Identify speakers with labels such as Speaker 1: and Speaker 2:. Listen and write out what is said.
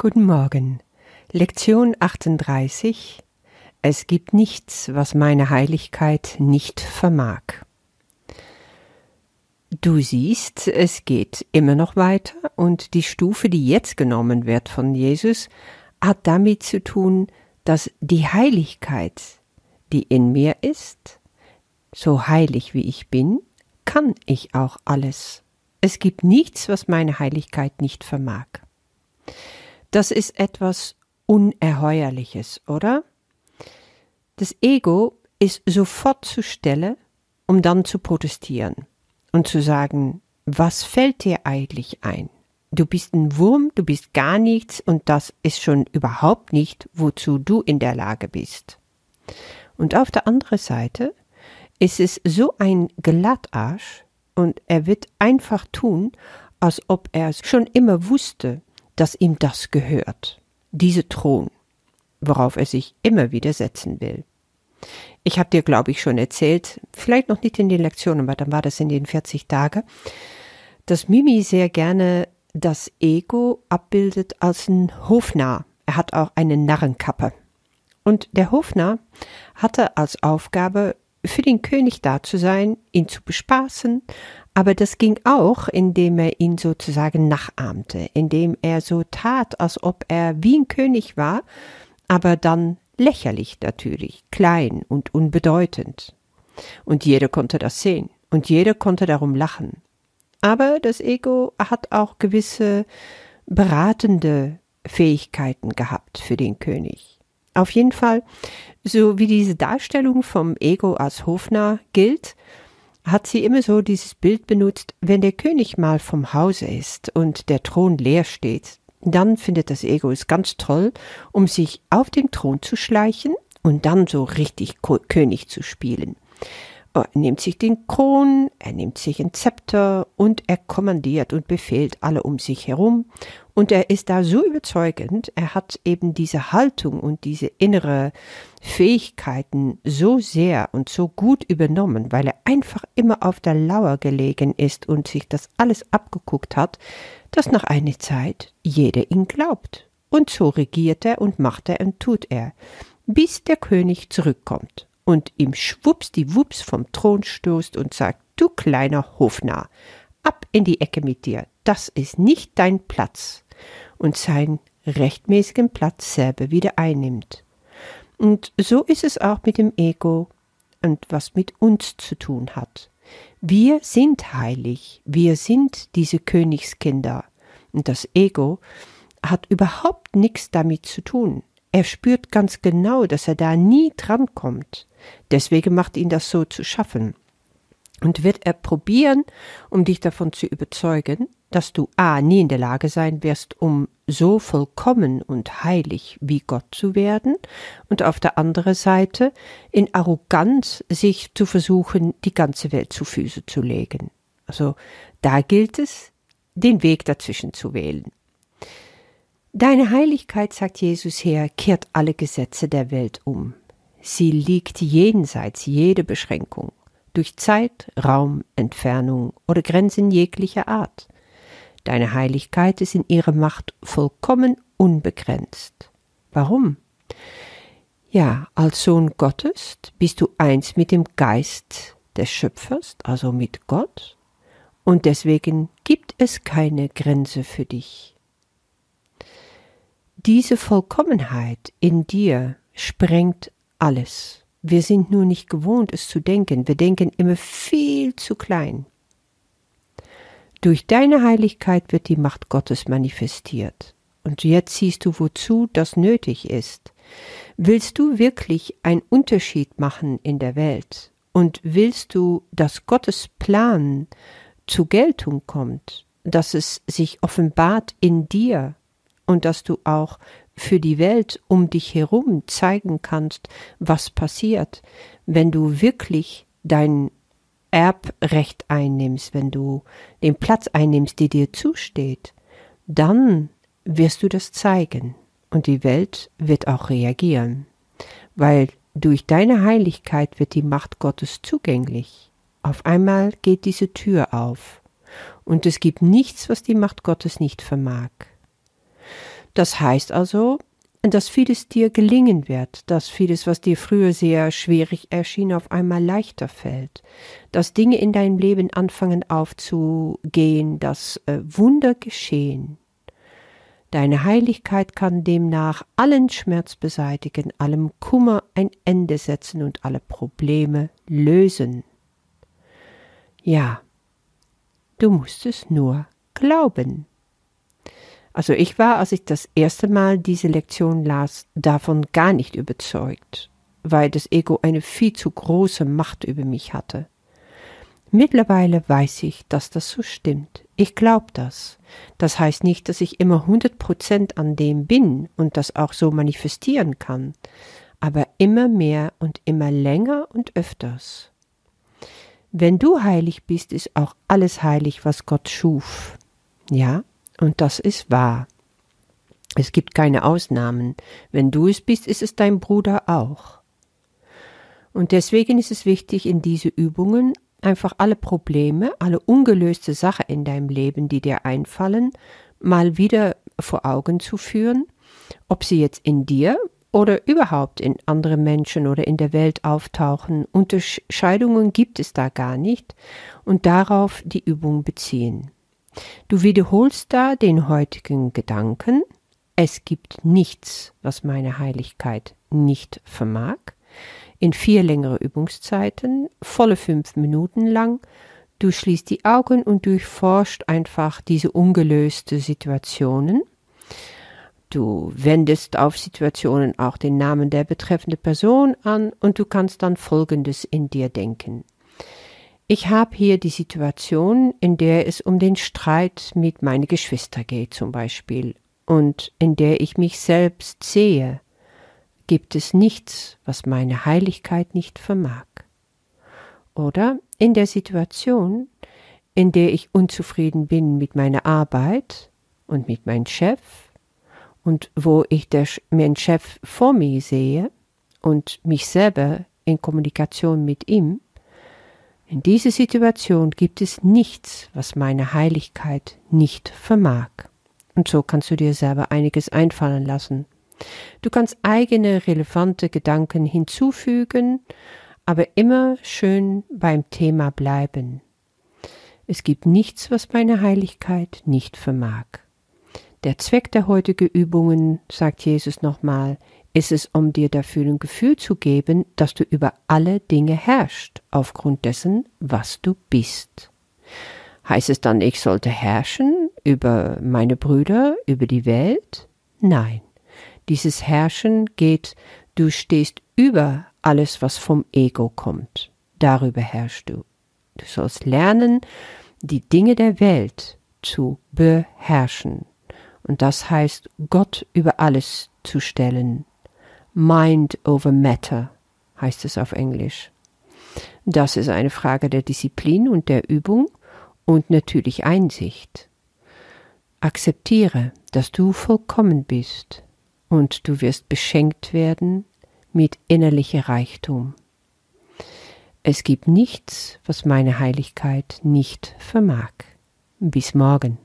Speaker 1: Guten Morgen. Lektion 38. Es gibt nichts, was meine Heiligkeit nicht vermag. Du siehst, es geht immer noch weiter und die Stufe, die jetzt genommen wird von Jesus, hat damit zu tun, dass die Heiligkeit, die in mir ist, so heilig wie ich bin, kann ich auch alles. Es gibt nichts, was meine Heiligkeit nicht vermag. Das ist etwas Unerheuerliches, oder? Das Ego ist sofort zur Stelle, um dann zu protestieren und zu sagen, was fällt dir eigentlich ein? Du bist ein Wurm, du bist gar nichts und das ist schon überhaupt nicht, wozu du in der Lage bist. Und auf der anderen Seite ist es so ein Glattarsch und er wird einfach tun, als ob er schon immer wusste, dass ihm das gehört, diese Thron, worauf er sich immer wieder setzen will. Ich habe dir, glaube ich, schon erzählt, vielleicht noch nicht in den Lektionen, aber dann war das in den 40 Tagen, dass Mimi sehr gerne das Ego abbildet als ein Hofnarr. Er hat auch eine Narrenkappe. Und der Hofnarr hatte als Aufgabe, für den König da zu sein, ihn zu bespaßen, aber das ging auch, indem er ihn sozusagen nachahmte, indem er so tat, als ob er wie ein König war, aber dann lächerlich natürlich, klein und unbedeutend. Und jeder konnte das sehen, und jeder konnte darum lachen. Aber das Ego hat auch gewisse beratende Fähigkeiten gehabt für den König. Auf jeden Fall, so wie diese Darstellung vom Ego als Hofnarr gilt, hat sie immer so dieses Bild benutzt, wenn der König mal vom Hause ist und der Thron leer steht, dann findet das Ego es ganz toll, um sich auf den Thron zu schleichen und dann so richtig König zu spielen. Er nimmt sich den Kron, er nimmt sich ein Zepter und er kommandiert und befehlt alle um sich herum. Und er ist da so überzeugend, er hat eben diese Haltung und diese innere Fähigkeiten so sehr und so gut übernommen, weil er einfach immer auf der Lauer gelegen ist und sich das alles abgeguckt hat, dass nach einer Zeit jeder ihn glaubt. Und so regiert er und macht er und tut er, bis der König zurückkommt und ihm schwuppsdiwupps vom Thron stoßt und sagt, du kleiner Hofnarr, ab in die Ecke mit dir, das ist nicht dein Platz, und seinen rechtmäßigen Platz selber wieder einnimmt. Und so ist es auch mit dem Ego und was mit uns zu tun hat. Wir sind heilig, wir sind diese Königskinder, und das Ego hat überhaupt nichts damit zu tun. Er spürt ganz genau, dass er da nie drankommt. Deswegen macht ihn das so zu schaffen. Und wird er probieren, um dich davon zu überzeugen, dass du a. nie in der Lage sein wirst, um so vollkommen und heilig wie Gott zu werden, und auf der anderen Seite in Arroganz sich zu versuchen, die ganze Welt zu Füße zu legen. Also da gilt es, den Weg dazwischen zu wählen. Deine Heiligkeit, sagt Jesus her, kehrt alle Gesetze der Welt um. Sie liegt jenseits jede Beschränkung, durch Zeit, Raum, Entfernung oder Grenzen jeglicher Art. Deine Heiligkeit ist in ihrer Macht vollkommen unbegrenzt. Warum? Ja, als Sohn Gottes bist du eins mit dem Geist des Schöpfers, also mit Gott, und deswegen gibt es keine Grenze für dich. Diese Vollkommenheit in dir sprengt alles. Wir sind nur nicht gewohnt, es zu denken. Wir denken immer viel zu klein. Durch deine Heiligkeit wird die Macht Gottes manifestiert. Und jetzt siehst du, wozu das nötig ist. Willst du wirklich einen Unterschied machen in der Welt? Und willst du, dass Gottes Plan zur Geltung kommt, dass es sich offenbart in dir und dass du auch für die Welt um dich herum zeigen kannst, was passiert, wenn du wirklich dein Erbrecht einnimmst, wenn du den Platz einnimmst, der dir zusteht, dann wirst du das zeigen und die Welt wird auch reagieren, weil durch deine Heiligkeit wird die Macht Gottes zugänglich. Auf einmal geht diese Tür auf und es gibt nichts, was die Macht Gottes nicht vermag. Das heißt also, dass vieles dir gelingen wird, dass vieles, was dir früher sehr schwierig erschien, auf einmal leichter fällt, dass Dinge in deinem Leben anfangen aufzugehen, dass äh, Wunder geschehen. Deine Heiligkeit kann demnach allen Schmerz beseitigen, allem Kummer ein Ende setzen und alle Probleme lösen. Ja, du musst es nur glauben. Also ich war, als ich das erste Mal diese Lektion las, davon gar nicht überzeugt, weil das Ego eine viel zu große Macht über mich hatte. Mittlerweile weiß ich, dass das so stimmt. Ich glaube das. Das heißt nicht, dass ich immer hundert Prozent an dem bin und das auch so manifestieren kann, aber immer mehr und immer länger und öfters. Wenn du heilig bist, ist auch alles heilig, was Gott schuf. Ja, und das ist wahr. Es gibt keine Ausnahmen. Wenn du es bist, ist es dein Bruder auch. Und deswegen ist es wichtig, in diese Übungen einfach alle Probleme, alle ungelöste Sachen in deinem Leben, die dir einfallen, mal wieder vor Augen zu führen, ob sie jetzt in dir oder überhaupt in anderen Menschen oder in der Welt auftauchen. Unterscheidungen gibt es da gar nicht und darauf die Übung beziehen. Du wiederholst da den heutigen Gedanken, es gibt nichts, was meine Heiligkeit nicht vermag, in vier längere Übungszeiten, volle fünf Minuten lang, du schließt die Augen und durchforscht einfach diese ungelöste Situationen. Du wendest auf Situationen auch den Namen der betreffenden Person an und du kannst dann Folgendes in dir denken. Ich habe hier die Situation, in der es um den Streit mit meinen Geschwistern geht zum Beispiel und in der ich mich selbst sehe, gibt es nichts, was meine Heiligkeit nicht vermag. Oder in der Situation, in der ich unzufrieden bin mit meiner Arbeit und mit meinem Chef und wo ich der, meinen Chef vor mir sehe und mich selber in Kommunikation mit ihm, in dieser Situation gibt es nichts, was meine Heiligkeit nicht vermag. Und so kannst du dir selber einiges einfallen lassen. Du kannst eigene relevante Gedanken hinzufügen, aber immer schön beim Thema bleiben. Es gibt nichts, was meine Heiligkeit nicht vermag. Der Zweck der heutigen Übungen, sagt Jesus nochmal, ist es, um dir dafür ein Gefühl zu geben, dass du über alle Dinge herrschst, aufgrund dessen, was du bist. Heißt es dann, ich sollte herrschen über meine Brüder, über die Welt? Nein. Dieses Herrschen geht, du stehst über alles, was vom Ego kommt. Darüber herrschst du. Du sollst lernen, die Dinge der Welt zu beherrschen. Und das heißt, Gott über alles zu stellen, Mind over Matter heißt es auf Englisch. Das ist eine Frage der Disziplin und der Übung und natürlich Einsicht. Akzeptiere, dass du vollkommen bist und du wirst beschenkt werden mit innerlicher Reichtum. Es gibt nichts, was meine Heiligkeit nicht vermag. Bis morgen.